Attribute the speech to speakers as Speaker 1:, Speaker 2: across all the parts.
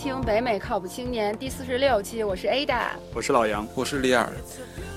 Speaker 1: 听北美靠谱青年第四十六期，我是 Ada，
Speaker 2: 我是老杨，
Speaker 3: 我是李尔。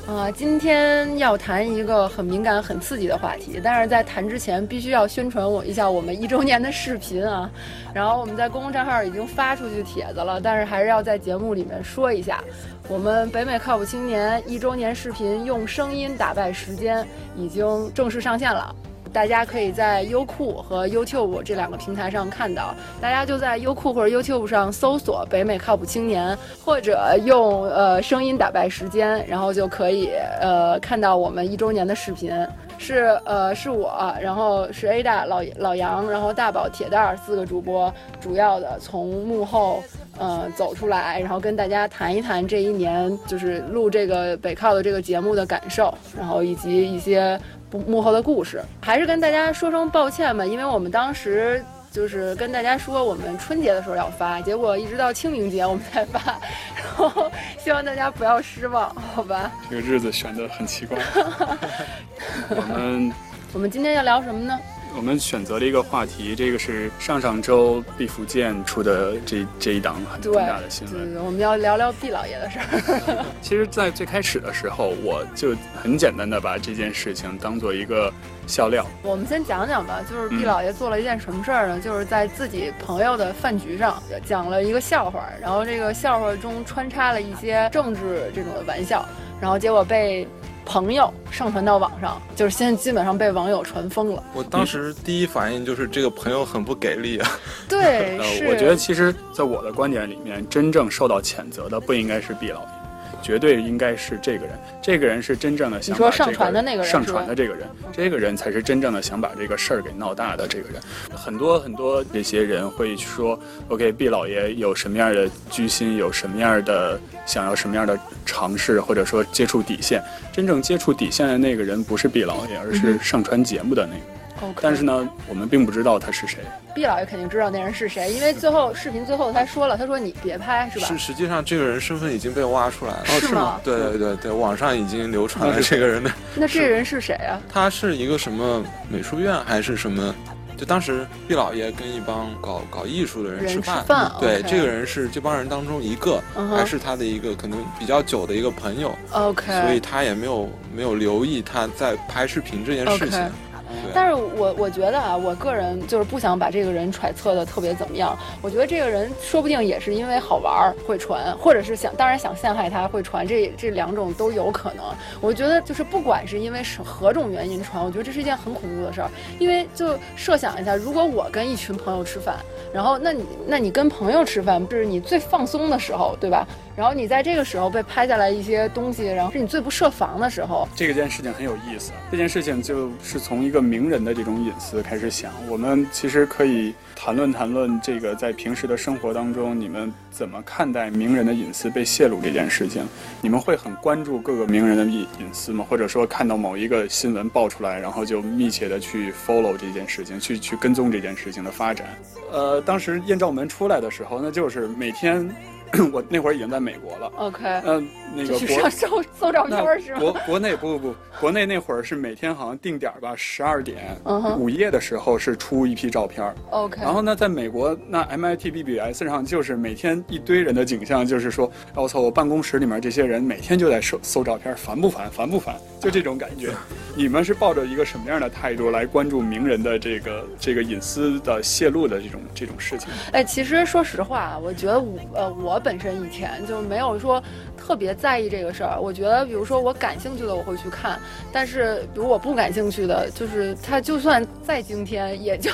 Speaker 1: 呃，今天要谈一个很敏感、很刺激的话题，但是在谈之前，必须要宣传我一下我们一周年的视频啊。然后我们在公共账号已经发出去帖子了，但是还是要在节目里面说一下，我们北美靠谱青年一周年视频用声音打败时间已经正式上线了。大家可以在优酷和 YouTube 这两个平台上看到，大家就在优酷或者 YouTube 上搜索“北美靠谱青年”，或者用呃声音打败时间，然后就可以呃看到我们一周年的视频。是呃是我，然后是 Ada 老老杨，然后大宝铁蛋儿四个主播，主要的从幕后呃走出来，然后跟大家谈一谈这一年就是录这个北靠的这个节目的感受，然后以及一些。幕后的故事，还是跟大家说声抱歉吧，因为我们当时就是跟大家说我们春节的时候要发，结果一直到清明节我们才发，然后希望大家不要失望，好吧？
Speaker 2: 这个日子选的很奇怪。我们
Speaker 1: 我们今天要聊什么呢？
Speaker 2: 我们选择了一个话题，这个是上上周毕福剑出的这这一档很重大的新闻。
Speaker 1: 我们要聊聊毕老爷的事儿。
Speaker 2: 其实，在最开始的时候，我就很简单的把这件事情当做一个笑料。
Speaker 1: 我们先讲讲吧，就是毕老爷做了一件什么事儿呢？就是在自己朋友的饭局上讲了一个笑话，然后这个笑话中穿插了一些政治这种的玩笑，然后结果被。朋友上传到网上，就是现在基本上被网友传疯了。
Speaker 3: 我当时第一反应就是这个朋友很不给力啊。
Speaker 1: 对，
Speaker 2: 我觉得其实，在我的观点里面，真正受到谴责的不应该是毕老爷。绝对应该是这个人，这个人是真正的想
Speaker 1: 说上传的那个人，
Speaker 2: 上传的这个人，这个人才是真正的想把这个事儿给闹大的这个人。很多很多这些人会说，OK，毕老爷有什么样的居心，有什么样的想要什么样的尝试，或者说接触底线。真正接触底线的那个人不是毕老爷，而是上传节目的那个。但是呢，我们并不知道他是谁。
Speaker 1: 毕老爷肯定知道那人是谁，因为最后视频最后他说了，他说你别拍，是吧？
Speaker 3: 是，实际上这个人身份已经被挖出来了，
Speaker 1: 是吗？
Speaker 3: 对对对对，网上已经流传了这个人的。
Speaker 1: 那这人是谁啊？
Speaker 3: 他是一个什么美术院还是什么？就当时毕老爷跟一帮搞搞艺术的人吃饭，对，这个人是这帮人当中一个，还是他的一个可能比较久的一个朋友。
Speaker 1: OK，
Speaker 3: 所以他也没有没有留意他在拍视频这件事情。
Speaker 1: 但是我我觉得啊，我个人就是不想把这个人揣测的特别怎么样。我觉得这个人说不定也是因为好玩会传，或者是想当然想陷害他会传，这这两种都有可能。我觉得就是不管是因为是何种原因传，我觉得这是一件很恐怖的事儿。因为就设想一下，如果我跟一群朋友吃饭，然后那你那你跟朋友吃饭，就是你最放松的时候，对吧？然后你在这个时候被拍下来一些东西，然后是你最不设防的时候。
Speaker 2: 这个件事情很有意思，这件事情就是从一个名人的这种隐私开始想。我们其实可以谈论谈论这个在平时的生活当中，你们怎么看待名人的隐私被泄露这件事情？你们会很关注各个名人的隐隐私吗？或者说看到某一个新闻爆出来，然后就密切的去 follow 这件事情，去去跟踪这件事情的发展？呃，当时艳照门出来的时候，那就是每天。我那会儿已经在美国了。
Speaker 1: OK，
Speaker 2: 嗯，那个
Speaker 1: 国搜搜照片是吗？
Speaker 2: 国国内不不不，国内那会儿是每天好像定点吧，十二点午夜的时候是出一批照片。
Speaker 1: OK，
Speaker 2: 然后呢，在美国那 MIT BBS 上就是每天一堆人的景象，就是说，我操，我办公室里面这些人每天就在搜搜照片，烦不烦？烦不烦？就这种感觉。你们是抱着一个什么样的态度来关注名人的这个这个隐私的泄露的这种这种事情？
Speaker 1: 哎，其实说实话，我觉得我呃我。本身以前就没有说特别在意这个事儿。我觉得，比如说我感兴趣的我会去看，但是比如我不感兴趣的，就是它就算再惊天，也就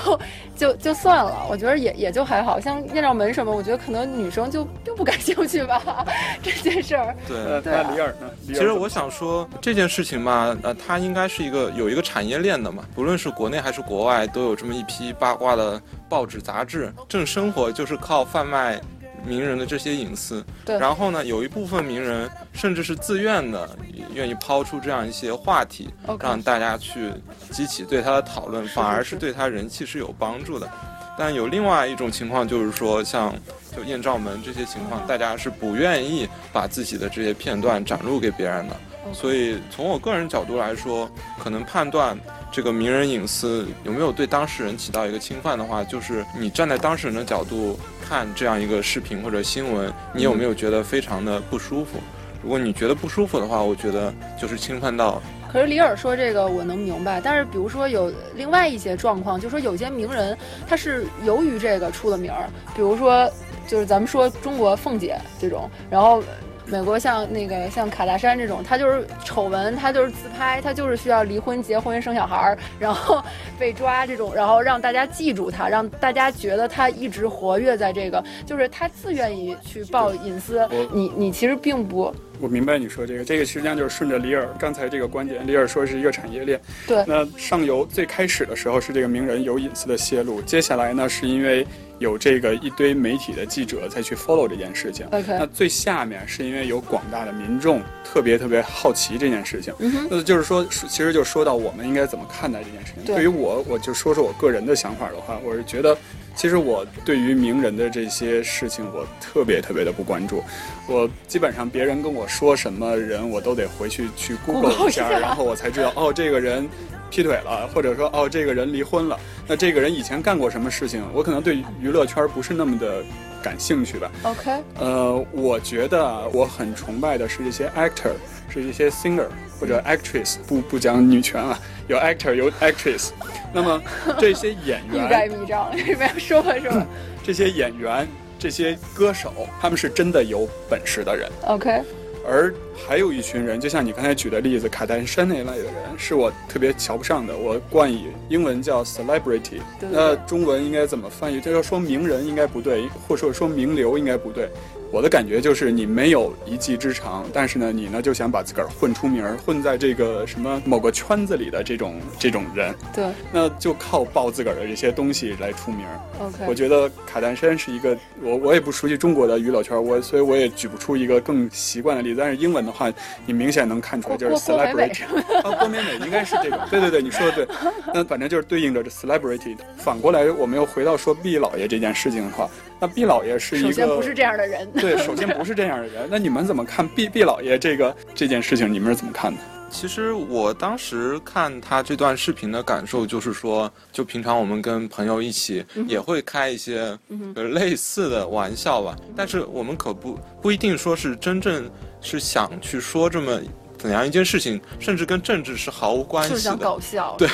Speaker 1: 就就算了。我觉得也也就还好像艳照门什么，我觉得可能女生就并不感兴趣吧这件事儿。
Speaker 3: 对，
Speaker 2: 那李尔呢？
Speaker 3: 其实我想说这件事情嘛，呃，它应该是一个有一个产业链的嘛，不论是国内还是国外，都有这么一批八卦的报纸杂志。正生活就是靠贩卖。名人的这些隐私，
Speaker 1: 对，
Speaker 3: 然后呢，有一部分名人甚至是自愿的，愿意抛出这样一些话题，让大家去激起对他的讨论，反而是对他人气是有帮助的。但有另外一种情况，就是说像就艳照门这些情况，大家是不愿意把自己的这些片段展露给别人的。所以从我个人角度来说，可能判断这个名人隐私有没有对当事人起到一个侵犯的话，就是你站在当事人的角度看这样一个视频或者新闻，你有没有觉得非常的不舒服？如果你觉得不舒服的话，我觉得就是侵犯到。
Speaker 1: 可是李尔说这个我能明白，但是比如说有另外一些状况，就说有些名人他是由于这个出了名儿，比如说就是咱们说中国凤姐这种，然后。美国像那个像卡戴珊这种，他就是丑闻，他就是自拍，他就是需要离婚、结婚、生小孩儿，然后被抓这种，然后让大家记住他，让大家觉得他一直活跃在这个，就是他自愿意去报隐私。你你其实并不。
Speaker 2: 我明白你说这个，这个实际上就是顺着里尔刚才这个观点，里尔说是一个产业链。
Speaker 1: 对。
Speaker 2: 那上游最开始的时候是这个名人有隐私的泄露，接下来呢是因为。有这个一堆媒体的记者再去 follow 这件事情，那最下面是因为有广大的民众特别特别好奇这件事情，那就是说，其实就说到我们应该怎么看待这件事情。对于我，我就说说我个人的想法的话，我是觉得，其实我对于名人的这些事情，我特别特别的不关注。我基本上别人跟我说什么人，我都得回去去 Google 一下，然后我才知道，哦，这个人。劈腿了，或者说哦，这个人离婚了，那这个人以前干过什么事情？我可能对娱乐圈不是那么的感兴趣吧。
Speaker 1: OK，
Speaker 2: 呃，我觉得我很崇拜的是这些 actor，是一些 singer 或者 actress，不不讲女权啊，有 actor 有 actress。那么这些演员，欲
Speaker 1: 盖弥彰，这边说吧说吧。
Speaker 2: 这些演员，这些歌手，他们是真的有本事的人。
Speaker 1: OK。
Speaker 2: 而还有一群人，就像你刚才举的例子，卡戴珊那类的人，是我特别瞧不上的。我冠以英文叫 celebrity，那中文应该怎么翻译？就要说名人应该不对，或者说说名流应该不对。我的感觉就是你没有一技之长，但是呢，你呢就想把自个儿混出名儿，混在这个什么某个圈子里的这种这种人，
Speaker 1: 对，
Speaker 2: 那就靠爆自个儿的这些东西来出名儿。
Speaker 1: OK，
Speaker 2: 我觉得卡戴珊是一个，我我也不熟悉中国的娱乐圈，我所以我也举不出一个更习惯的例子。但是英文的话，你明显能看出来就是 celebrity，啊，郭美美应该是这种，对对对，你说的对。那反正就是对应着这 celebrity。反过来，我们又回到说毕老爷这件事情的话。那毕老爷是一个首
Speaker 1: 先不是这样的人，
Speaker 2: 对，首先不是这样的人。那你们怎么看毕毕老爷这个这件事情？你们是怎么看的？
Speaker 3: 其实我当时看他这段视频的感受就是说，就平常我们跟朋友一起也会开一些类似的玩笑吧，但是我们可不不一定说是真正是想去说这么怎样一件事情，甚至跟政治是毫无关系的，
Speaker 1: 就是想搞笑，
Speaker 3: 对，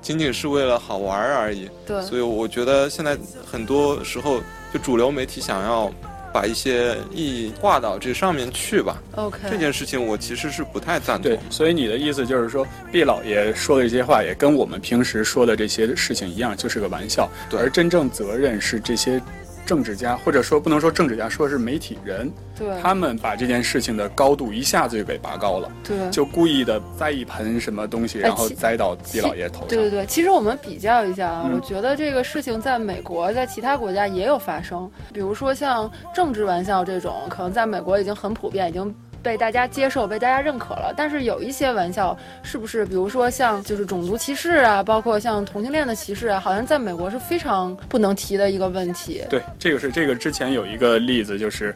Speaker 3: 仅仅是为了好玩而已。
Speaker 1: 对，
Speaker 3: 所以我觉得现在很多时候。就主流媒体想要把一些意义挂到这上面去吧。
Speaker 1: OK，
Speaker 3: 这件事情我其实是不太赞同。
Speaker 2: 对，所以你的意思就是说，毕老爷说的这些话也跟我们平时说的这些事情一样，就是个玩笑。
Speaker 3: 对，
Speaker 2: 而真正责任是这些。政治家，或者说不能说政治家，说是媒体人，
Speaker 1: 对，
Speaker 2: 他们把这件事情的高度一下子就给拔高了，
Speaker 1: 对，
Speaker 2: 就故意的栽一盆什么东西，然后栽到毕老爷头上。
Speaker 1: 对对对，其实我们比较一下啊，我觉得这个事情在美国，在其他国家也有发生，比如说像政治玩笑这种，可能在美国已经很普遍，已经。被大家接受，被大家认可了。但是有一些玩笑，是不是？比如说像就是种族歧视啊，包括像同性恋的歧视啊，好像在美国是非常不能提的一个问题。
Speaker 2: 对，这个是这个之前有一个例子，就是。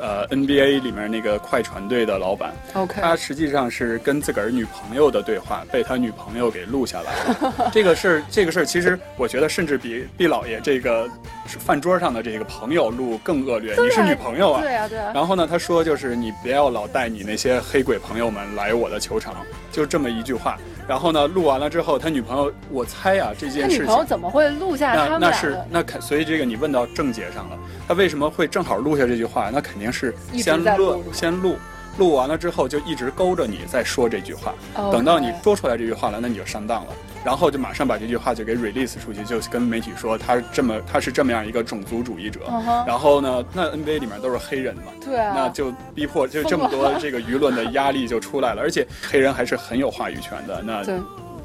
Speaker 2: 呃，NBA 里面那个快船队的老板
Speaker 1: ，OK，
Speaker 2: 他实际上是跟自个儿女朋友的对话，被他女朋友给录下来了。这个事儿，这个事儿，其实我觉得甚至比毕老爷这个饭桌上的这个朋友录更恶劣。你是女朋友啊？
Speaker 1: 对啊，对啊。
Speaker 2: 然后呢，他说就是你不要老带你那些黑鬼朋友们来我的球场，就这么一句话。然后呢，录完了之后，他女朋友，我猜啊，这件事情，他
Speaker 1: 女朋友怎么会录下他
Speaker 2: 们那是那肯，所以这个你问到症结上了，他为什么会正好录下这句话？那肯定是先录，先录，录完了之后就一直勾着你在说这句话，等到你说出来这句话了，那你就上当了。然后就马上把这句话就给 release 出去，就跟媒体说他这么他是这么样一个种族主义者。然后呢，那 NBA 里面都是黑人嘛，
Speaker 1: 对，
Speaker 2: 那就逼迫就这么多这个舆论的压力就出来了，而且黑人还是很有话语权的。那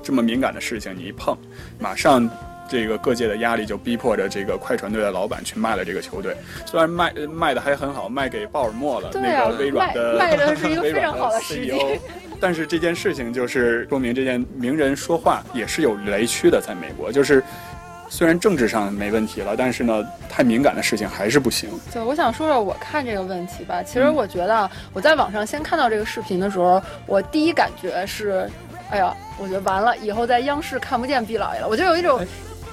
Speaker 2: 这么敏感的事情你一碰，马上这个各界的压力就逼迫着这个快船队的老板去卖了这个球队。虽然卖卖的还很好，卖给鲍尔默了，那个微软的
Speaker 1: 卖的是一个 非常好的
Speaker 2: CEO。但是这件事情就是说明这件名人说话也是有雷区的，在美国，就是虽然政治上没问题了，但是呢，太敏感的事情还是不行。
Speaker 1: 对，我想说说我看这个问题吧。其实我觉得我在网上先看到这个视频的时候，我第一感觉是哎呀，我觉得完了，以后在央视看不见毕老爷了，我就有一种。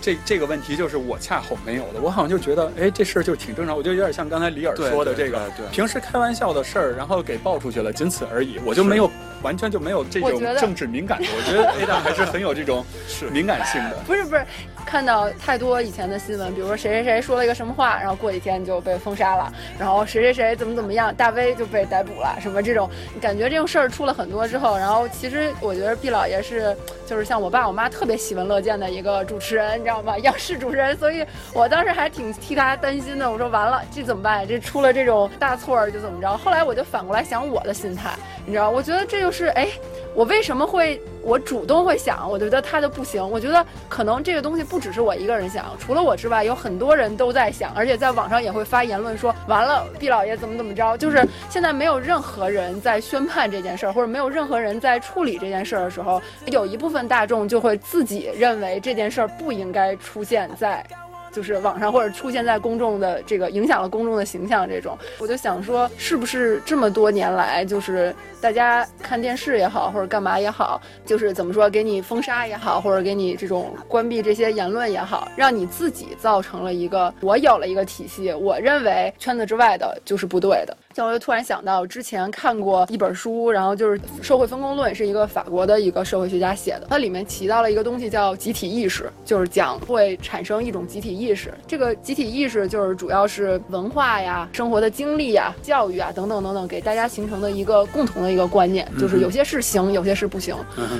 Speaker 2: 这这个问题就是我恰好没有的，我好像就觉得，哎，这事儿就挺正常，我就有点像刚才李尔说的这个，平时开玩笑的事儿，然后给爆出去了，仅此而已，我就没有。完全就没有这种政治敏感度，我觉得 A 大还是很有这种敏感性的。
Speaker 1: 不是不是，看到太多以前的新闻，比如说谁谁谁说了一个什么话，然后过几天就被封杀了，然后谁谁谁怎么怎么样，大 V 就被逮捕了，什么这种，感觉这种事儿出了很多之后，然后其实我觉得毕老爷是就是像我爸我妈特别喜闻乐见的一个主持人，你知道吗？央视主持人，所以我当时还挺替他担心的。我说完了，这怎么办？这出了这种大错儿就怎么着？后来我就反过来想我的心态，你知道，我觉得这就。是哎，我为什么会我主动会想？我觉得他就不行。我觉得可能这个东西不只是我一个人想，除了我之外，有很多人都在想，而且在网上也会发言论说，完了，毕老爷怎么怎么着。就是现在没有任何人在宣判这件事儿，或者没有任何人在处理这件事儿的时候，有一部分大众就会自己认为这件事儿不应该出现在。就是网上或者出现在公众的这个影响了公众的形象这种，我就想说，是不是这么多年来，就是大家看电视也好，或者干嘛也好，就是怎么说，给你封杀也好，或者给你这种关闭这些言论也好，让你自己造成了一个我有了一个体系，我认为圈子之外的就是不对的。像我就突然想到，之前看过一本书，然后就是《社会分工论》，是一个法国的一个社会学家写的。它里面提到了一个东西叫集体意识，就是讲会产生一种集体意识。这个集体意识就是主要是文化呀、生活的经历呀、教育啊等等等等，给大家形成的一个共同的一个观念，就是有些是行，有些是不行。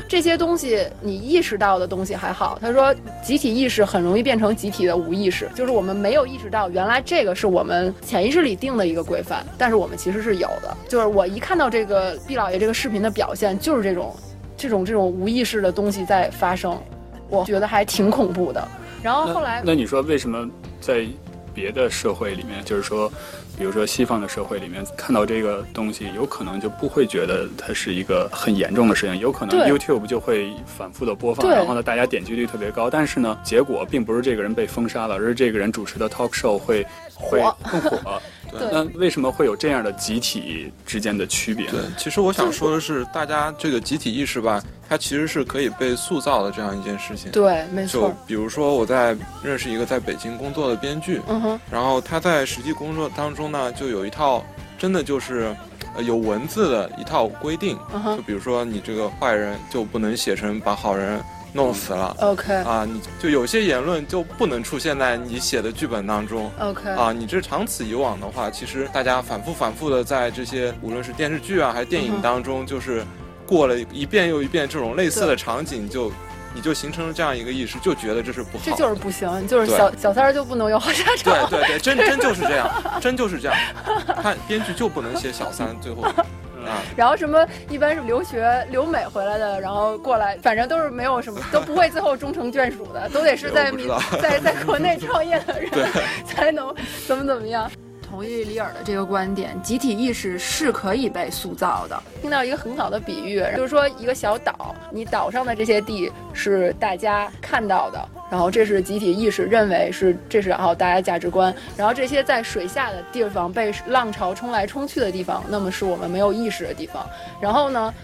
Speaker 1: 这些东西你意识到的东西还好。他说，集体意识很容易变成集体的无意识，就是我们没有意识到原来这个是我们潜意识里定的一个规范，但是。我们其实是有的，就是我一看到这个毕老爷这个视频的表现，就是这种，这种这种无意识的东西在发生，我觉得还挺恐怖的。然后后来，
Speaker 2: 那你说为什么在别的社会里面，就是说，比如说西方的社会里面，看到这个东西，有可能就不会觉得它是一个很严重的事情，有可能 YouTube 就会反复的播放，然后呢，大家点击率特别高，但是呢，结果并不是这个人被封杀了，而是这个人主持的 talk show 会会更火。那为什么会有这样的集体之间的区别？
Speaker 3: 对，其实我想说的是，大家这个集体意识吧，它其实是可以被塑造的这样一件事情。
Speaker 1: 对，没错。
Speaker 3: 就比如说，我在认识一个在北京工作的编剧，嗯哼，然后他在实际工作当中呢，就有一套真的就是呃有文字的一套规定，就比如说你这个坏人就不能写成把好人。弄死了
Speaker 1: ，OK。
Speaker 3: 啊，你就有些言论就不能出现在你写的剧本当中
Speaker 1: ，OK。
Speaker 3: 啊，你这长此以往的话，其实大家反复反复的在这些无论是电视剧啊还是电影当中，就是过了一遍又一遍这种类似的场景，就你就形成了这样一个意识，就觉得这是不好，
Speaker 1: 这就是不行，就是小小三儿就不能有好下
Speaker 3: 场，对对对，真真就是这样，真就是这样，看编剧就不能写小三，最后。
Speaker 1: 然后什么一般是留学留美回来的，然后过来，反正都是没有什么，都不会最后终成眷属的，都得是在在在国内 创业的人才能怎么怎么样。同意李尔的这个观点，集体意识是可以被塑造的。听到一个很好的比喻，就是说一个小岛，你岛上的这些地是大家看到的，然后这是集体意识认为是这是然后大家价值观，然后这些在水下的地方被浪潮冲来冲去的地方，那么是我们没有意识的地方。然后呢，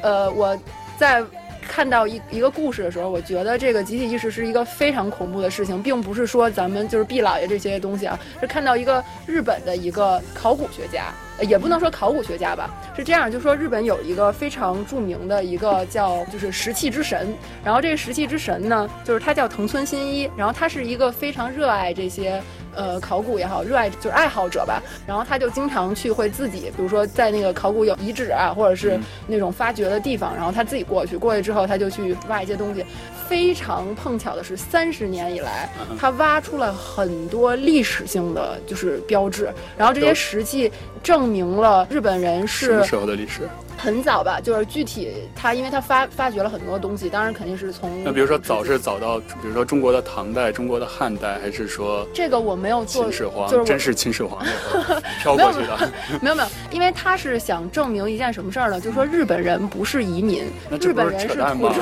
Speaker 1: 呃，我在。看到一一个故事的时候，我觉得这个集体意识是一个非常恐怖的事情，并不是说咱们就是毕老爷这些东西啊，是看到一个日本的一个考古学家，也不能说考古学家吧，是这样，就说日本有一个非常著名的一个叫就是石器之神，然后这个石器之神呢，就是他叫藤村新一，然后他是一个非常热爱这些。呃，考古也好，热爱就是爱好者吧。然后他就经常去，会自己，比如说在那个考古有遗址啊，或者是那种发掘的地方，然后他自己过去，过去之后他就去挖一些东西。非常碰巧的是，三十年以来，他挖出了很多历史性的就是标志，然后这些石器证明了日本人是什
Speaker 2: 么时候的历史。
Speaker 1: 很早吧，就是具体他，因为他发发掘了很多东西，当然肯定是从
Speaker 2: 那比如说早是早到，比如说中国的唐代、中国的汉代，还是说
Speaker 1: 这个我没有做，
Speaker 2: 秦始皇就是真是秦始皇 飘过去的，
Speaker 1: 没有没有，因为他是想证明一件什么事儿呢？就是说日本人不是移民，日本人是土著。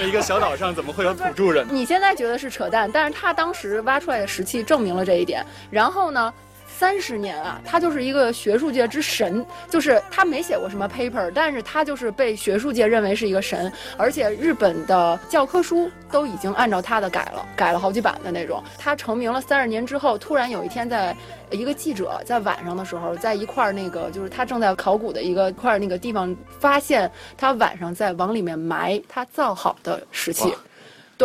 Speaker 2: 那一个小岛上怎么会有土著人？
Speaker 1: 你现在觉得是扯淡，但是他当时挖出来的石器证明了这一点。然后呢？三十年啊，他就是一个学术界之神，就是他没写过什么 paper，但是他就是被学术界认为是一个神，而且日本的教科书都已经按照他的改了，改了好几版的那种。他成名了三十年之后，突然有一天，在一个记者在晚上的时候，在一块儿那个就是他正在考古的一个块儿那个地方，发现他晚上在往里面埋他造好的石器。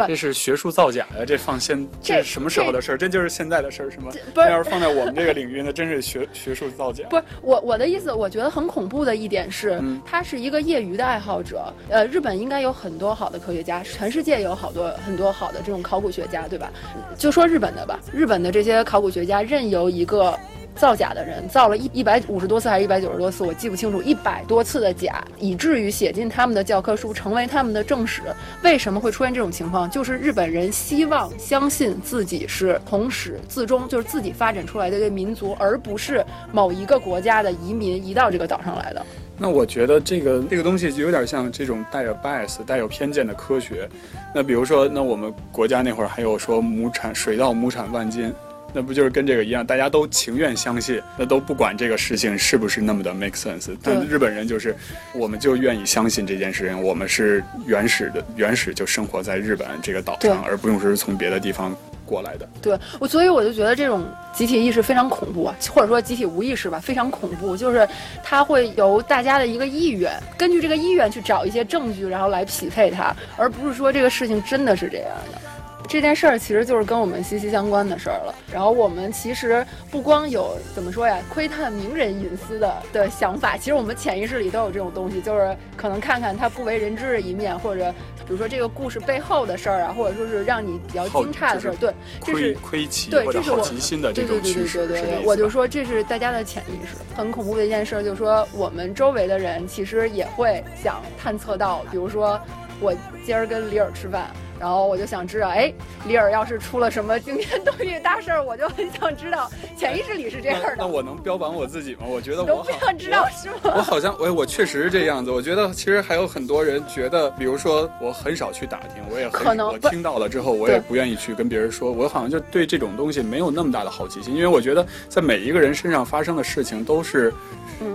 Speaker 2: 这是学术造假呀！这放现这是什么时候的事儿？这就是现在的事儿是吗？
Speaker 1: 不是，
Speaker 2: 要是放在我们这个领域，那真是学学术造假。
Speaker 1: 不是我我的意思，我觉得很恐怖的一点是，他是一个业余的爱好者。呃，日本应该有很多好的科学家，全世界有好多很多好的这种考古学家，对吧？就说日本的吧，日本的这些考古学家任由一个。造假的人造了一一百五十多次还是一百九十多次，我记不清楚，一百多次的假，以至于写进他们的教科书，成为他们的正史。为什么会出现这种情况？就是日本人希望相信自己是从始自终，就是自己发展出来的一个民族，而不是某一个国家的移民移到这个岛上来的。
Speaker 2: 那我觉得这个这个东西就有点像这种带有 bias、带有偏见的科学。那比如说，那我们国家那会儿还有说亩产水稻亩产万斤。那不就是跟这个一样，大家都情愿相信，那都不管这个事情是不是那么的 make sense。但日本人就是，我们就愿意相信这件事情，我们是原始的，原始就生活在日本这个岛上，而不用说是从别的地方过来的。
Speaker 1: 对，我所以我就觉得这种集体意识非常恐怖啊，或者说集体无意识吧，非常恐怖。就是它会由大家的一个意愿，根据这个意愿去找一些证据，然后来匹配它，而不是说这个事情真的是这样的。这件事儿其实就是跟我们息息相关的事儿了。然后我们其实不光有怎么说呀，窥探名人隐私的的想法，其实我们潜意识里都有这种东西，就是可能看看他不为人知的一面，或者比如说这个故事背后的事儿啊，或者说是让你比较惊诧的事儿。对，这是
Speaker 2: 窥奇
Speaker 1: 对，这是
Speaker 2: 好奇心的这种
Speaker 1: 趋势。对对对对对，我就说这是大家的潜意识。很恐怖的一件事，就是说我们周围的人其实也会想探测到，比如说我今儿跟李尔吃饭。然后我就想知道，哎，里尔要是出了什么惊天动地大事儿，我就很想知道。潜意识里是这样的。
Speaker 2: 那我能标榜我自己吗？我觉得我
Speaker 1: 不想知道是吗？
Speaker 2: 我好像，我我确实是这样子。我觉得其实还有很多人觉得，比如说我很少去打听，我也
Speaker 1: 可能
Speaker 2: 我听到了之后，我也不愿意去跟别人说。我好像就对这种东西没有那么大的好奇心，因为我觉得在每一个人身上发生的事情都是。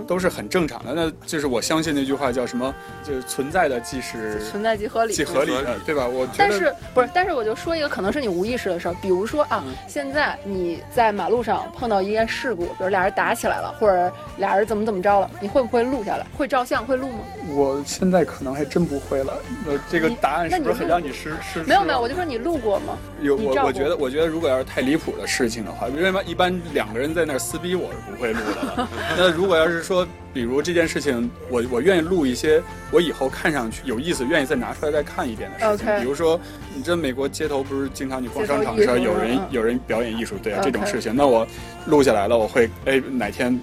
Speaker 2: 都是很正常的，那就是我相信那句话叫什么？就是存在的即是
Speaker 1: 存在即合理，
Speaker 2: 即合理的，对吧？我
Speaker 1: 但是不是？但是我就说一个可能是你无意识的事儿，比如说啊，现在你在马路上碰到一件事故，比如俩人打起来了，或者俩人怎么怎么着了，你会不会录下来？会照相？会录吗？
Speaker 2: 我现在可能还真不会了。那这个答案是不是很让你失失？
Speaker 1: 没有没有，我就说你录过吗？
Speaker 2: 有我我觉得我觉得如果要是太离谱的事情的话，因为一般两个人在那儿撕逼，我是不会录的了。那如果要是说。比如这件事情，我我愿意录一些我以后看上去有意思，愿意再拿出来再看一遍的事情。比如说，你这美国街头不是经常你逛商场的时候有人有人表演艺术，对啊，这种事情，那我录下来了，我会哎哪天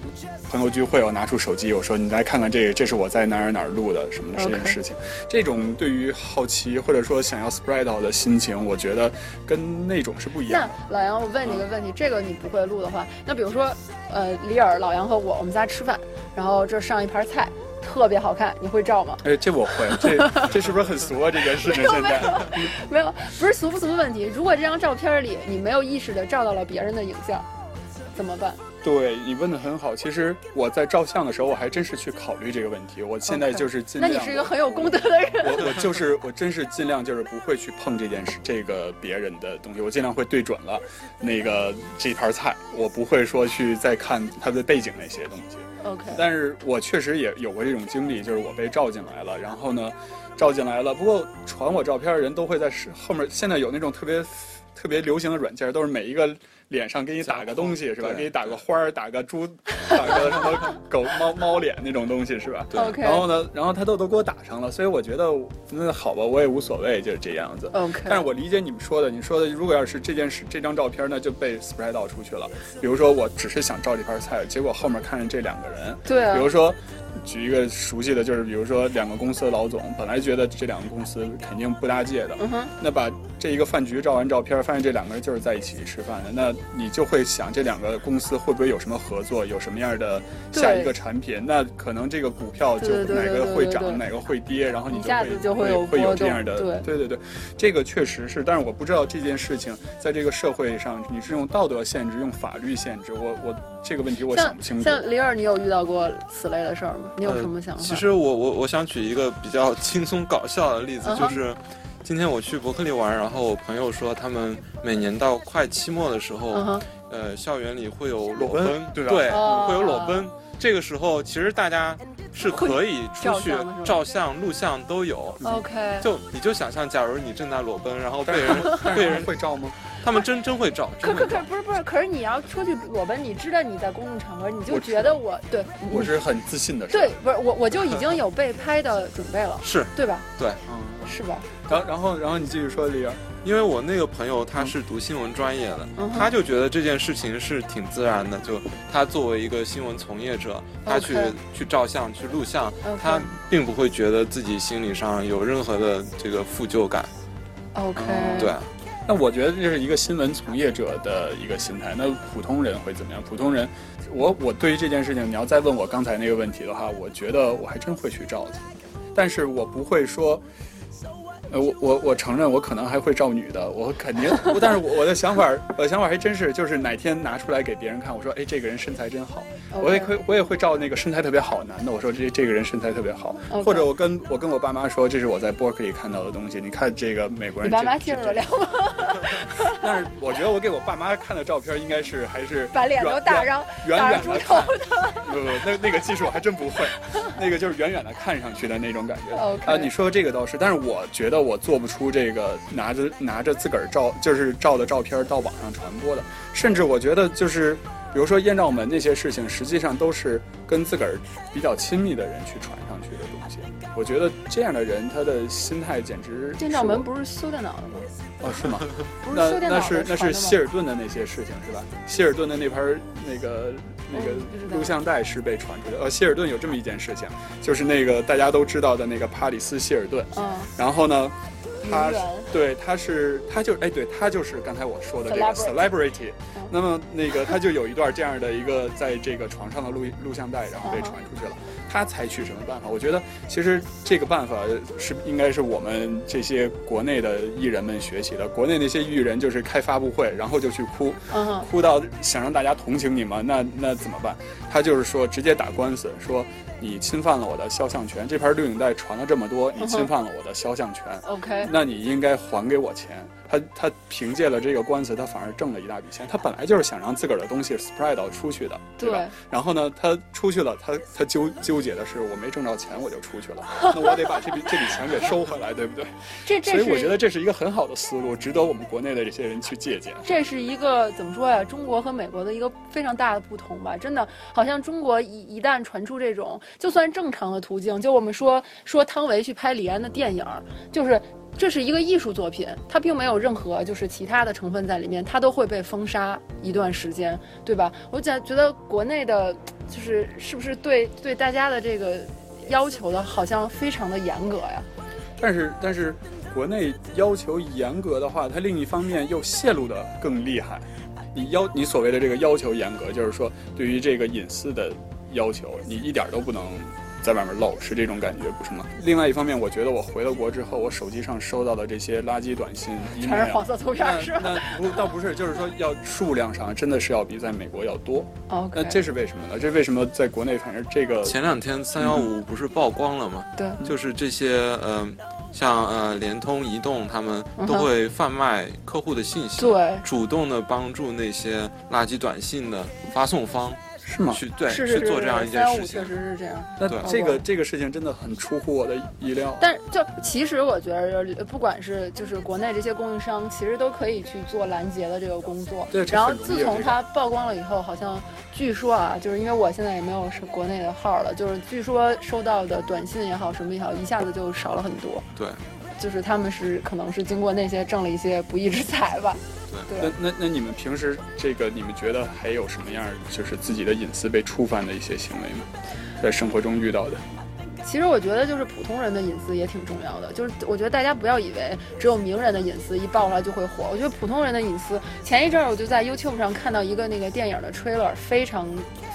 Speaker 2: 朋友聚会，我拿出手机，我说你来看看这个，这是我在哪儿哪儿录的什么的这件事情。这种对于好奇或者说想要 spread out 的心情，我觉得跟那种是不一样。
Speaker 1: 那老杨，我问你一个问题，这个你不会录的话，那比如说呃，李尔、老杨和我，我们仨吃饭。然后这上一盘菜，特别好看，你会照吗？
Speaker 2: 哎，这我会，这 这是不是很俗啊？这件事情现在
Speaker 1: 没有，不是俗不俗的问题。如果这张照片里你没有意识的照到了别人的影像，怎么办？
Speaker 2: 对你问的很好。其实我在照相的时候，我还真是去考虑这个问题。我现在就是尽量。
Speaker 1: 那你是一个很有功德的人。
Speaker 2: 我我就是我真是尽量就是不会去碰这件事，这个别人的东西，我尽量会对准了那个这盘菜，我不会说去再看它的背景那些东西。
Speaker 1: OK，
Speaker 2: 但是我确实也有过这种经历，就是我被照进来了，然后呢，照进来了。不过传我照片的人都会在后面，现在有那种特别特别流行的软件，都是每一个。脸上给你打个东西是吧？给你打个花儿，打个猪，打个什么狗猫猫脸那种东西是吧？
Speaker 1: 对。
Speaker 2: 然后呢，然后他都都给我打上了，所以我觉得那好吧，我也无所谓，就是这样子。
Speaker 1: OK。
Speaker 2: 但是我理解你们说的，你说的如果要是这件事这张照片呢就被 spread out 出去了，比如说我只是想照这盘菜，结果后面看见这两个人，
Speaker 1: 对。
Speaker 2: 比如说举一个熟悉的就是，比如说两个公司的老总本来觉得这两个公司肯定不搭界的，嗯那把这一个饭局照完照片，发现这两个人就是在一起吃饭的，那你就会想这两个公司会不会有什么合作，有什么样的下一个产品？那可能这个股票就哪个会涨，哪个会跌，然后你
Speaker 1: 就会
Speaker 2: 会
Speaker 1: 会
Speaker 2: 有这样的，
Speaker 1: 对
Speaker 2: 对对，这个确实是，但是我不知道这件事情在这个社会上，你是用道德限制，用法律限制，我我这个问题我想不清楚。
Speaker 1: 像李尔，你有遇到过此类的事儿吗？你有什么想法？
Speaker 3: 其实我我我想举一个比较轻松搞笑的例子，就是今天我去伯克利玩，然后我朋友说他们每年到快期末的时候，呃，校园里会有裸奔，
Speaker 2: 对
Speaker 3: 对，会有裸奔。这个时候其实大家是可以出去照相、录像都有。
Speaker 1: OK，
Speaker 3: 就你就想象，假如你正在裸奔，然后被人 被人
Speaker 2: 会照吗？
Speaker 3: 他们真真会照，
Speaker 1: 可可可不是不是，可是你要出去裸奔，你知道你在公共场合，你就觉得我对，
Speaker 2: 我是很自信的，
Speaker 1: 对，不是我我就已经有被拍的准备了，
Speaker 3: 是
Speaker 1: 对吧？
Speaker 3: 对，
Speaker 1: 嗯，是吧？
Speaker 2: 然然后然后你继续说，李儿，
Speaker 3: 因为我那个朋友他是读新闻专业的，他就觉得这件事情是挺自然的，就他作为一个新闻从业者，他去去照相去录像，他并不会觉得自己心理上有任何的这个负疚感。
Speaker 1: OK，
Speaker 3: 对。
Speaker 2: 那我觉得这是一个新闻从业者的一个心态。那普通人会怎么样？普通人，我我对于这件事情，你要再问我刚才那个问题的话，我觉得我还真会去照的，但是我不会说。呃，我我我承认，我可能还会照女的，我肯定，但是我我的想法，我的想法还真是，就是哪天拿出来给别人看，我说，哎，这个人身材真好，我也可以，我也会照那个身材特别好男的，我说这这个人身材特别好，或者我跟我跟我爸妈说，这是我在波可以看到的东西，你看这个美国人，
Speaker 1: 你爸妈接受得了吗？
Speaker 2: 但是我觉得我给我爸妈看的照片应该是还是
Speaker 1: 把脸都打上，
Speaker 2: 远远
Speaker 1: 的看，
Speaker 2: 不不，那那个技术我还真不会，那个就是远远的看上去的那种感觉。
Speaker 1: 啊，
Speaker 2: 你说这个倒是，但是我觉得我做不出这。个拿着拿着自个儿照，就是照的照片到网上传播的，甚至我觉得就是，比如说艳照门那些事情，实际上都是跟自个儿比较亲密的人去传上去的东西。我觉得这样的人，他的心态简直……
Speaker 1: 艳照门不是修电脑的吗？
Speaker 2: 哦，是吗？
Speaker 1: 那
Speaker 2: 那是那是希尔顿的那些事情是吧？希尔顿的那盘那个那个录像带是被传出的。呃，希尔顿有这么一件事情，就是那个大家都知道的那个帕里斯希尔顿。
Speaker 1: 嗯。
Speaker 2: 然后呢？他对他是他就哎对他就是刚才我说的这个 celebrity，那么那个他就有一段这样的一个在这个床上的录录像带，然后被传出去了。他采取什么办法？我觉得其实这个办法是应该是我们这些国内的艺人们学习的。国内那些艺人就是开发布会，然后就去哭，哭到想让大家同情你们，那那怎么办？他就是说直接打官司说。你侵犯了我的肖像权，这盘录影带传了这么多，你侵犯了我的肖像权。
Speaker 1: OK，
Speaker 2: 那你应该还给我钱。他他凭借了这个官司，他反而挣了一大笔钱。他本来就是想让自个儿的东西 spread 到出去的，对吧？然后呢，他出去了，他他纠纠结的是，我没挣着钱，我就出去了，那我得把这笔这笔钱给收回来，对不对？
Speaker 1: 这这
Speaker 2: 所以我觉得这是一个很好的思路，值得我们国内的这些人去借鉴。
Speaker 1: 这是一个怎么说呀？中国和美国的一个非常大的不同吧？真的，好像中国一一旦传出这种，就算正常的途径，就我们说说汤唯去拍李安的电影，就是。这是一个艺术作品，它并没有任何就是其他的成分在里面，它都会被封杀一段时间，对吧？我觉觉得国内的，就是是不是对对大家的这个要求的，好像非常的严格呀？
Speaker 2: 但是但是，国内要求严格的话，它另一方面又泄露的更厉害。你要你所谓的这个要求严格，就是说对于这个隐私的要求，你一点都不能。在外面漏是这种感觉，不是吗？另外一方面，我觉得我回了国之后，我手机上收到的这些垃圾短信，
Speaker 1: 全是黄色图片，是吧？
Speaker 2: 那不倒不是，就是说要数量上真的是要比在美国要多。
Speaker 1: 那
Speaker 2: 这是为什么呢？这为什么在国内反正这个
Speaker 3: 前两天三幺五不是曝光了吗？
Speaker 1: 对，
Speaker 3: 就是这些嗯，像呃联通、移动他们都会贩卖客户的信息，
Speaker 1: 对，
Speaker 3: 主动的帮助那些垃圾短信的发送方。
Speaker 2: 是吗？
Speaker 3: 去对去做这样一件事情，
Speaker 1: 确实是这样。
Speaker 2: 那这个这个事情真的很出乎我的意料。
Speaker 1: 但就其实我觉得，不管是就是国内这些供应商，其实都可以去做拦截的这个工作。
Speaker 2: 对。
Speaker 1: 然后自从它曝光了以后，好像据说啊，就是因为我现在也没有是国内的号了，就是据说收到的短信也好，什么也好，一下子就少了很多。
Speaker 3: 对。
Speaker 1: 就是他们是可能是经过那些挣了一些不义之财吧。
Speaker 3: 对，
Speaker 2: 那那那你们平时这个你们觉得还有什么样就是自己的隐私被触犯的一些行为吗？在生活中遇到的？
Speaker 1: 其实我觉得就是普通人的隐私也挺重要的，就是我觉得大家不要以为只有名人的隐私一爆出来就会火。我觉得普通人的隐私，前一阵儿我就在 YouTube 上看到一个那个电影的 trailer，非常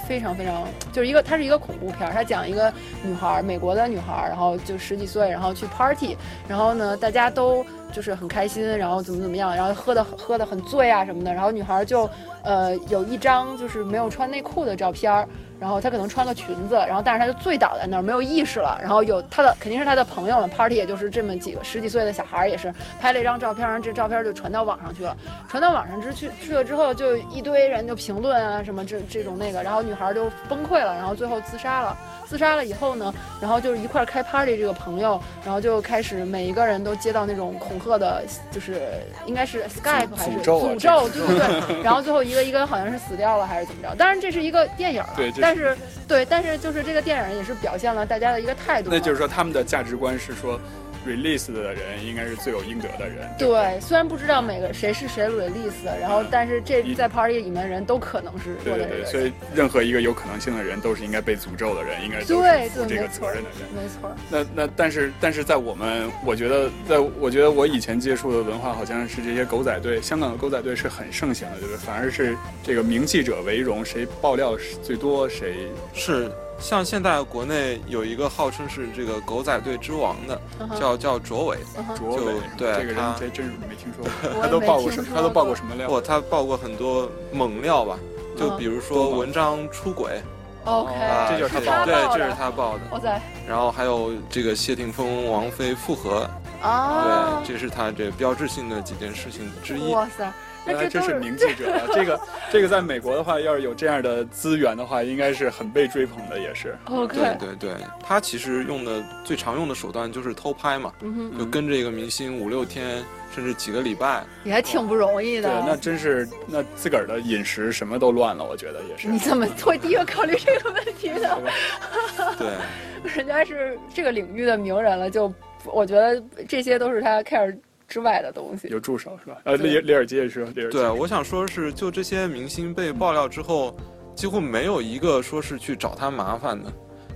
Speaker 1: 非常非常，就是一个它是一个恐怖片儿，它讲一个女孩，美国的女孩，然后就十几岁，然后去 party，然后呢大家都就是很开心，然后怎么怎么样，然后喝的喝的很醉啊什么的，然后女孩就呃有一张就是没有穿内裤的照片儿。然后她可能穿个裙子，然后但是她就醉倒在那儿没有意识了。然后有她的肯定是她的朋友们，party 也就是这么几个十几岁的小孩也是拍了一张照片，这照片就传到网上去了。传到网上之去去了之后，就一堆人就评论啊什么这这种那个，然后女孩就崩溃了，然后最后自杀了。自杀了以后呢，然后就是一块开 party 这个朋友，然后就开始每一个人都接到那种恐吓的，就是应该是 Skype 还是诅咒，对对对。然后最后一个一个好像是死掉了还是怎么着？当然这是一个电影，
Speaker 2: 对，
Speaker 1: 但是对，但是就是这个电影也是表现了大家的一个态度。
Speaker 2: 那就是说他们的价值观是说。Release 的人应该是罪有应得的人。
Speaker 1: 对，虽然不知道每个谁是谁 release 的，然后但是这在 party 里面人都可能是
Speaker 2: 对对对，所以任何一个有可能性的人都是应该被诅咒的人，应该都是负这个责任的人。
Speaker 1: 没错。
Speaker 2: 那那但是但是在我们，我觉得在我觉得我以前接触的文化好像是这些狗仔队，香港的狗仔队是很盛行的，对不对？反而是这个名记者为荣，谁爆料最多谁
Speaker 3: 是。像现在国内有一个号称是这个狗仔队之王的，叫叫卓伟，
Speaker 2: 卓伟，
Speaker 3: 对，
Speaker 2: 这个人真真是没听说过，他都爆过什么？他都爆过什么料？
Speaker 3: 不，他爆过很多猛料吧？就比如说文章出轨
Speaker 1: ，OK，
Speaker 2: 这就是他爆
Speaker 3: 的，对，这是他爆的。
Speaker 1: 哇塞！
Speaker 3: 然后还有这个谢霆锋、王菲复合，
Speaker 1: 啊，
Speaker 3: 对，这是他这标志性的几件事情之一。
Speaker 1: 哇塞！
Speaker 2: 原来这是名记者，这个 这个在美国的话，要是有这样的资源的话，应该是很被追捧的，也是。
Speaker 1: OK。
Speaker 3: 对对对，他其实用的最常用的手段就是偷拍嘛，就跟着一个明星五六天，甚至几个礼拜，
Speaker 1: 也还挺不容易的。
Speaker 2: 对，那真是那自个儿的饮食什么都乱了，我觉得也是。
Speaker 1: 你怎么会第一个考虑这个问题呢？
Speaker 3: 对，
Speaker 1: 人家是这个领域的名人了，就我觉得这些都是他 care。之外的东西
Speaker 2: 有助手是吧？呃，里里尔杰是吧？
Speaker 3: 对，我想说是，就这些明星被爆料之后，几乎没有一个说是去找他麻烦的，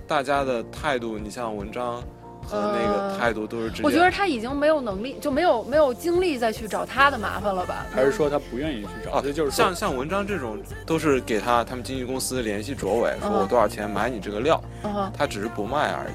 Speaker 3: 大家的态度，你像文章和那个态度都是直接。
Speaker 1: 我觉得他已经没有能力，就没有没有精力再去找他的麻烦了吧？
Speaker 2: 还是说他不愿意去找？啊，就是
Speaker 3: 像像文章这种，都是给他他们经纪公司联系卓伟，说我多少钱买你这个料，他只是不卖而已。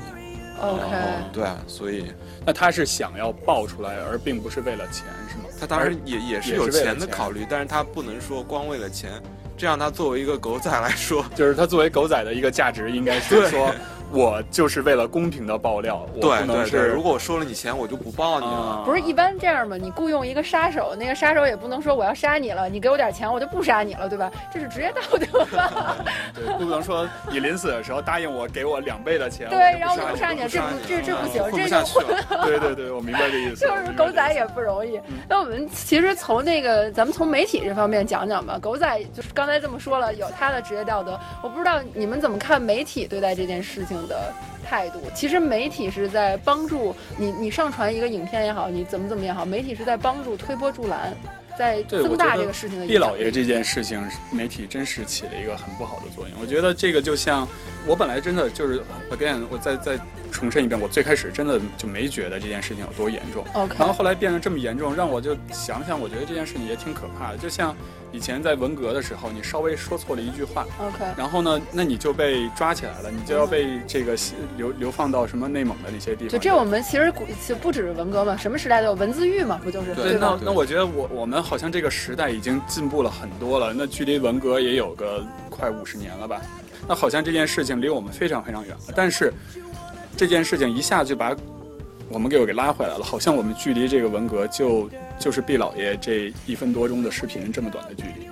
Speaker 1: OK，
Speaker 3: 对，所以
Speaker 2: 那他是想要爆出来，而并不是为了钱，是吗？
Speaker 3: 他当然也
Speaker 2: 也
Speaker 3: 是有钱的考虑，但是他不能说光为了钱，这样他作为一个狗仔来说，
Speaker 2: 就是他作为狗仔的一个价值应该是说。我就是为了公平的爆料，
Speaker 3: 对对对。如果我收了你钱，我就不报你了。
Speaker 1: 不是一般这样吗？你雇佣一个杀手，那个杀手也不能说我要杀你了，你给我点钱，我就不杀你了，对吧？这是职业道德
Speaker 2: 吧？对，不能说你临死的时候答应我给我两倍的钱，
Speaker 1: 对，然后我不杀你，这不这这不行，这就
Speaker 2: 对对对，我明白这意思。
Speaker 1: 就是狗仔也不容易。那我们其实从那个咱们从媒体这方面讲讲吧。狗仔就是刚才这么说了，有他的职业道德，我不知道你们怎么看媒体对待这件事情。的态度，其实媒体是在帮助你，你上传一个影片也好，你怎么怎么也好，媒体是在帮助推波助澜，在增大这个事情的。
Speaker 2: 毕老爷这件事情，媒体真是起了一个很不好的作用。我觉得这个就像我本来真的就是 again，我再再重申一遍，我最开始真的就没觉得这件事情有多严重。
Speaker 1: OK，
Speaker 2: 然后后来变得这么严重，让我就想想，我觉得这件事情也挺可怕的，就像。以前在文革的时候，你稍微说错了一句话
Speaker 1: ，OK，
Speaker 2: 然后呢，那你就被抓起来了，你就要被这个流流放到什么内蒙的那些地方。
Speaker 1: 就这，我们其实古就不止文革嘛，什么时代都有文字狱嘛，不就是？
Speaker 2: 对，那那我觉得我我们好像这个时代已经进步了很多了。那距离文革也有个快五十年了吧？那好像这件事情离我们非常非常远了。但是这件事情一下就把我们给我给拉回来了，好像我们距离这个文革就。就是毕老爷这一分多钟的视频这么短的距离，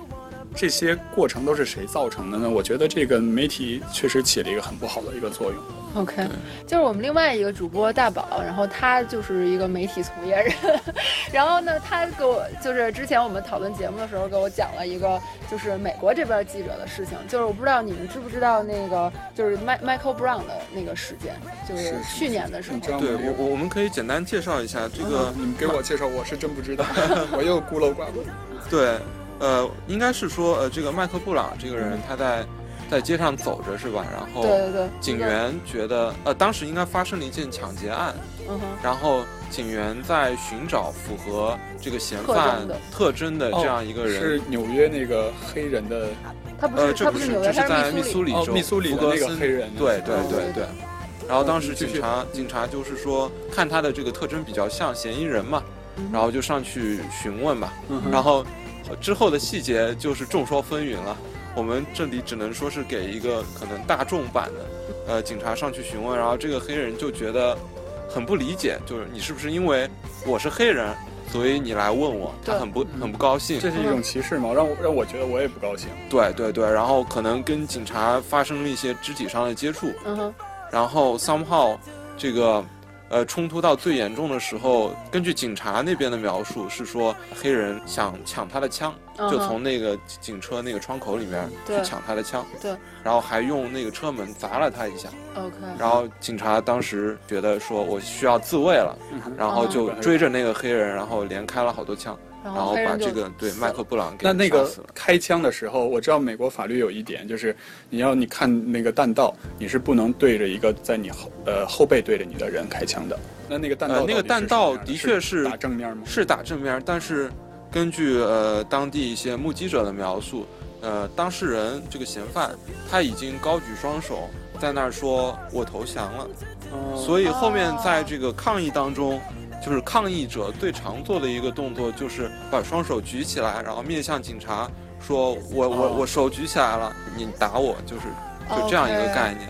Speaker 2: 这些过程都是谁造成的呢？我觉得这个媒体确实起了一个很不好的一个作用。
Speaker 1: OK，就是我们另外一个主播大宝，然后他就是一个媒体从业人，然后呢，他给我就是之前我们讨论节目的时候给我讲了一个就是美国这边记者的事情，就是我不知道你们知不知道那个就是迈 Michael Brown 的那个事件，就是去年的时候。
Speaker 3: 对我我我们可以简单介绍一下这个，
Speaker 2: 你们给我介绍，我是真不知道，我又孤陋寡闻。
Speaker 3: 对，呃，应该是说呃，这个麦克布朗这个人他在。在街上走着是吧？然后
Speaker 1: 对对对，
Speaker 3: 警员觉得呃，当时应该发生了一件抢劫案，
Speaker 1: 嗯哼，
Speaker 3: 然后警员在寻找符合这个嫌犯特征的这样一个人，
Speaker 2: 是纽约那个黑人的，
Speaker 1: 他不是
Speaker 3: 这不
Speaker 1: 是
Speaker 3: 这是在
Speaker 1: 密
Speaker 3: 苏里州
Speaker 2: 密苏里
Speaker 3: 福格
Speaker 2: 森黑人，
Speaker 3: 对对对对。然后当时警察警察就是说看他的这个特征比较像嫌疑人嘛，然后就上去询问吧，然后之后的细节就是众说纷纭了。我们这里只能说是给一个可能大众版的，呃，警察上去询问，然后这个黑人就觉得很不理解，就是你是不是因为我是黑人，所以你来问我？他很不很不高兴。
Speaker 2: 这是一种歧视嘛？让我让我觉得我也不高兴。
Speaker 3: 对对对，然后可能跟警察发生了一些肢体上的接触。
Speaker 1: 嗯哼。
Speaker 3: 然后 somehow 这个。呃，冲突到最严重的时候，根据警察那边的描述是说，黑人想抢他的枪，就从那个警车那个窗口里面去抢他的枪，
Speaker 1: 对，
Speaker 3: 然后还用那个车门砸了他一下
Speaker 1: ，OK，
Speaker 3: 然后警察当时觉得说我需要自卫了，然后就追着那个黑人，然后连开了好多枪。然后把这个对麦克布朗给
Speaker 2: 那那个开枪的时候，我知道美国法律有一点，就是你要你看那个弹道，你是不能对着一个在你后呃后背对着你的人开枪的。那那个弹道
Speaker 3: 那个弹道的确是
Speaker 2: 打正面吗？
Speaker 3: 是打正面，但是根据呃当地一些目击者的描述，呃当事人这个嫌犯他已经高举双手在那儿说我投降了，所以后面在这个抗议当中。就是抗议者最常做的一个动作，就是把双手举起来，然后面向警察，说我我我手举起来了，你打我，就是就这样一个概念。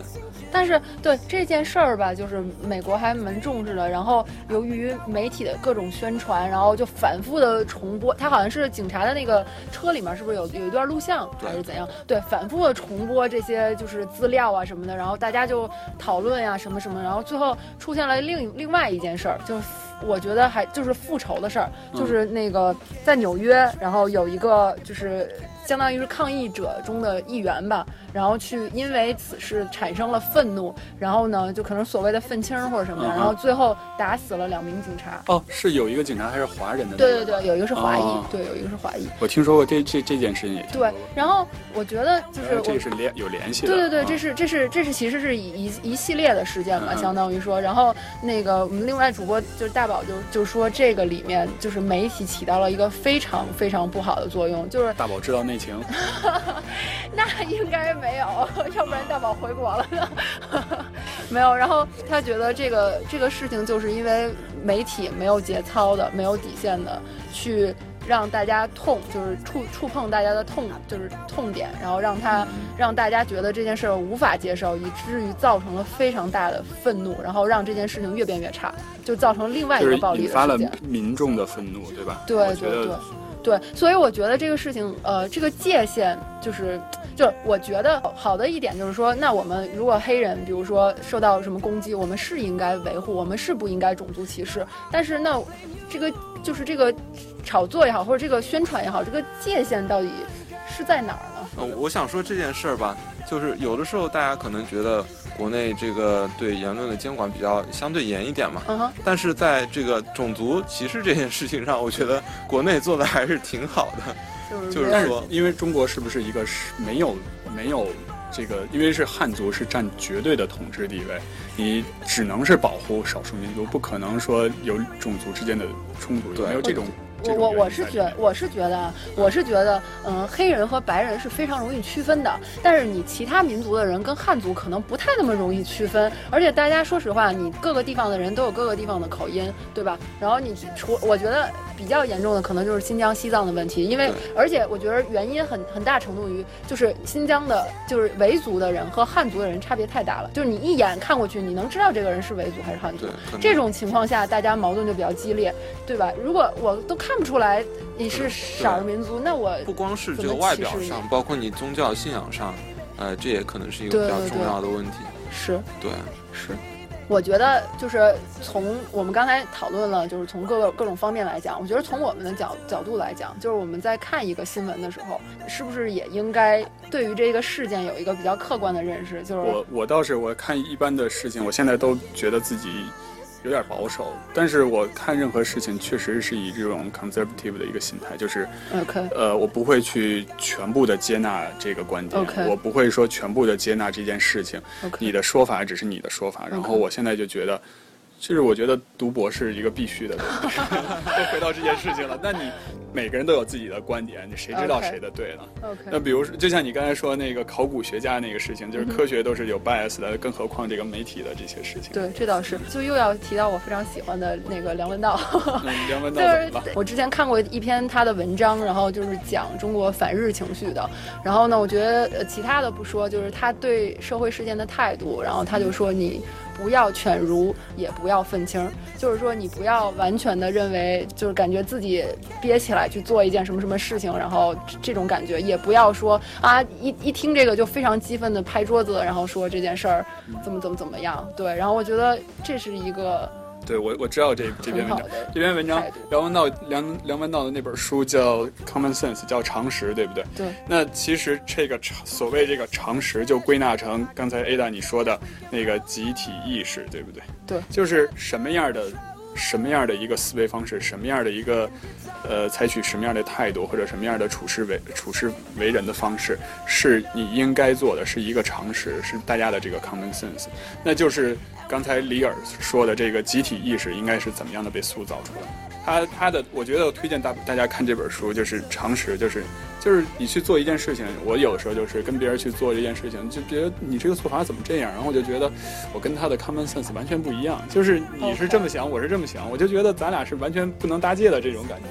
Speaker 1: 但是对这件事儿吧，就是美国还蛮重视的。然后由于媒体的各种宣传，然后就反复的重播。他好像是警察的那个车里面，是不是有有一段录像还是怎样？对，反复的重播这些就是资料啊什么的。然后大家就讨论呀什么什么。然后最后出现了另另外一件事儿，就是。我觉得还就是复仇的事儿，就是那个在纽约，然后有一个就是相当于是抗议者中的一员吧，然后去因为此事产生了愤怒，然后呢就可能所谓的愤青或者什么，然后最后打死了两名警察。
Speaker 2: 哦，是有一个警察还是华人的？
Speaker 1: 对对对，有一个是华裔，对，有一个是华裔。
Speaker 2: 我听说过这这这件事情也。
Speaker 1: 对，然后我觉得就是
Speaker 2: 这是联有联系的。
Speaker 1: 对对对，这是这是这是其实是一一一系列的事件嘛，相当于说，然后那个我们另外主播就是大。宝就就说这个里面就是媒体起到了一个非常非常不好的作用，就是
Speaker 2: 大宝知道内情，
Speaker 1: 那应该没有，要不然大宝回国了呢。没有，然后他觉得这个这个事情就是因为媒体没有节操的、没有底线的去。让大家痛，就是触触碰大家的痛，就是痛点，然后让他让大家觉得这件事儿无法接受，以至于造成了非常大的愤怒，然后让这件事情越变越差，就造成另外一个暴力
Speaker 2: 引发了民众的愤怒，对吧？
Speaker 1: 对对对对，所以我觉得这个事情，呃，这个界限就是，就我觉得好的一点就是说，那我们如果黑人，比如说受到什么攻击，我们是应该维护，我们是不应该种族歧视，但是那这个就是这个。炒作也好，或者这个宣传也好，这个界限到底是在哪儿呢？
Speaker 3: 呃，我想说这件事儿吧，就是有的时候大家可能觉得国内这个对言论的监管比较相对严一点嘛，
Speaker 1: 嗯哼，
Speaker 3: 但是在这个种族歧视这件事情上，我觉得国内做的还是挺好的。就是说，
Speaker 2: 因为中国是不是一个是没有没有这个，因为是汉族是占绝对的统治地位，你只能是保护少数民族，不可能说有种族之间的冲突，没有这种。
Speaker 1: 我我我是觉我是觉得啊，我是觉得，嗯，黑人和白人是非常容易区分的，但是你其他民族的人跟汉族可能不太那么容易区分，而且大家说实话，你各个地方的人都有各个地方的口音，对吧？然后你除我觉得比较严重的可能就是新疆、西藏的问题，因为而且我觉得原因很很大程度于就是新疆的，就是维族的人和汉族的人差别太大了，就是你一眼看过去，你能知道这个人是维族还是汉族，这种情况下大家矛盾就比较激烈，对吧？如果我都看。看不出来你是少数民族，那我
Speaker 3: 不光是这个外表上，包括你宗教信仰上，呃，这也可能是一个比较重要的问题。
Speaker 1: 是，
Speaker 3: 对，
Speaker 1: 是。我觉得就是从我们刚才讨论了，就是从各个各种方面来讲，我觉得从我们的角角度来讲，就是我们在看一个新闻的时候，是不是也应该对于这个事件有一个比较客观的认识？就是
Speaker 2: 我我倒是我看一般的事情，我现在都觉得自己。有点保守，但是我看任何事情确实是以这种 conservative 的一个心态，就是
Speaker 1: ，OK，
Speaker 2: 呃，我不会去全部的接纳这个观点
Speaker 1: ，OK，
Speaker 2: 我不会说全部的接纳这件事情
Speaker 1: ，OK，
Speaker 2: 你的说法只是你的说法，然后我现在就觉得。就是我觉得读博是一个必须的，都回到这件事情了。那你每个人都有自己的观点，你谁知道谁的对呢
Speaker 1: ？OK。
Speaker 2: 那比如说，就像你刚才说那个考古学家那个事情，就是科学都是有 bias 的，更何况这个媒体的这些事情。
Speaker 1: 对，这倒是。就又要提到我非常喜欢的那个梁文道。
Speaker 2: 梁文道
Speaker 1: 就是我之前看过一篇他的文章，然后就是讲中国反日情绪的。然后呢，我觉得呃其他的不说，就是他对社会事件的态度。然后他就说你。不要犬儒，也不要愤青，就是说你不要完全的认为，就是感觉自己憋起来去做一件什么什么事情，然后这种感觉，也不要说啊一一听这个就非常激愤的拍桌子，然后说这件事儿怎么怎么怎么样，对，然后我觉得这是一个。
Speaker 2: 对，我我知道这这篇文章，这篇文章梁文道梁梁文道的那本书叫《Common Sense》，叫常识，对不对？
Speaker 1: 对。
Speaker 2: 那其实这个常所谓这个常识，就归纳成刚才 Ada 你说的那个集体意识，对不对？
Speaker 1: 对。
Speaker 2: 就是什么样的什么样的一个思维方式，什么样的一个呃采取什么样的态度，或者什么样的处事为处事为人的方式，是你应该做的，是一个常识，是大家的这个 Common Sense，那就是。刚才李尔说的这个集体意识应该是怎么样的被塑造出来？他他的，我觉得我推荐大大家看这本书，就是常识，就是就是你去做一件事情，我有的时候就是跟别人去做这件事情，就觉得你这个做法怎么这样，然后我就觉得我跟他的 common sense 完全不一样，就是你是这么想，我是这么想，我就觉得咱俩是完全不能搭界的这种感觉。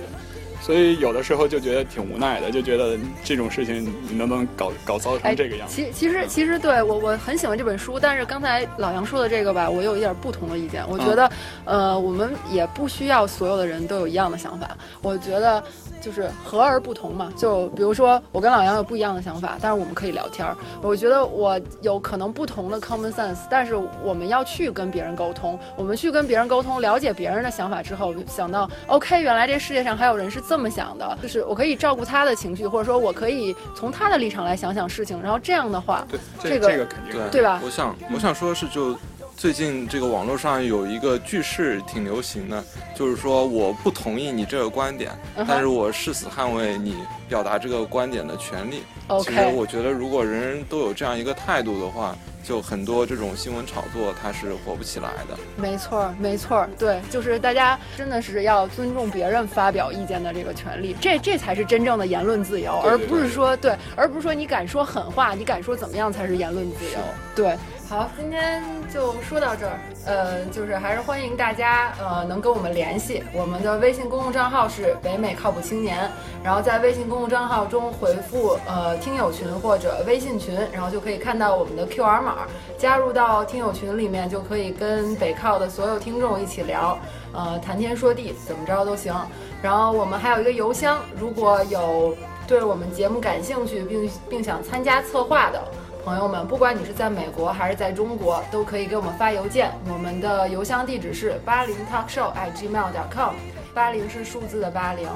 Speaker 2: 所以有的时候就觉得挺无奈的，就觉得这种事情你能不能搞搞糟成这个样子？
Speaker 1: 其其实其实对我我很喜欢这本书，但是刚才老杨说的这个吧，我有一点不同的意见。我觉得，呃，我们也不需要所有的人都有一样的想法。我觉得。就是和而不同嘛，就比如说我跟老杨有不一样的想法，但是我们可以聊天儿。我觉得我有可能不同的 common sense，但是我们要去跟别人沟通，我们去跟别人沟通，了解别人的想法之后，想到 OK，原来这世界上还有人是这么想的，就是我可以照顾他的情绪，或者说我可以从他的立场来想想事情，然后这样的话，
Speaker 2: 对
Speaker 1: 这个
Speaker 2: 这个肯定
Speaker 1: 对吧？
Speaker 3: 我想我想说的是就。最近这个网络上有一个句式挺流行的，就是说我不同意你这个观点，但是我誓死捍卫你表达这个观点的权利。其实我觉得，如果人人都有这样一个态度的话，就很多这种新闻炒作它是火不起来的。
Speaker 1: 没错，没错，对，就是大家真的是要尊重别人发表意见的这个权利，这这才是真正的言论自由，而不是说对，而不是说你敢说狠话，你敢说怎么样才是言论自由，对。好，今天就说到这儿。呃，就是还是欢迎大家呃能跟我们联系。我们的微信公共账号是北美靠谱青年，然后在微信公共账号中回复呃听友群或者微信群，然后就可以看到我们的 QR 码，加入到听友群里面就可以跟北靠的所有听众一起聊，呃谈天说地，怎么着都行。然后我们还有一个邮箱，如果有对我们节目感兴趣并并想参加策划的。朋友们，不管你是在美国还是在中国，都可以给我们发邮件。我们的邮箱地址是八零 talkshow at gmail dot com，八零是数字的八零。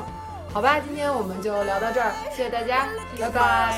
Speaker 1: 好吧，今天我们就聊到这儿，谢谢大家，拜拜。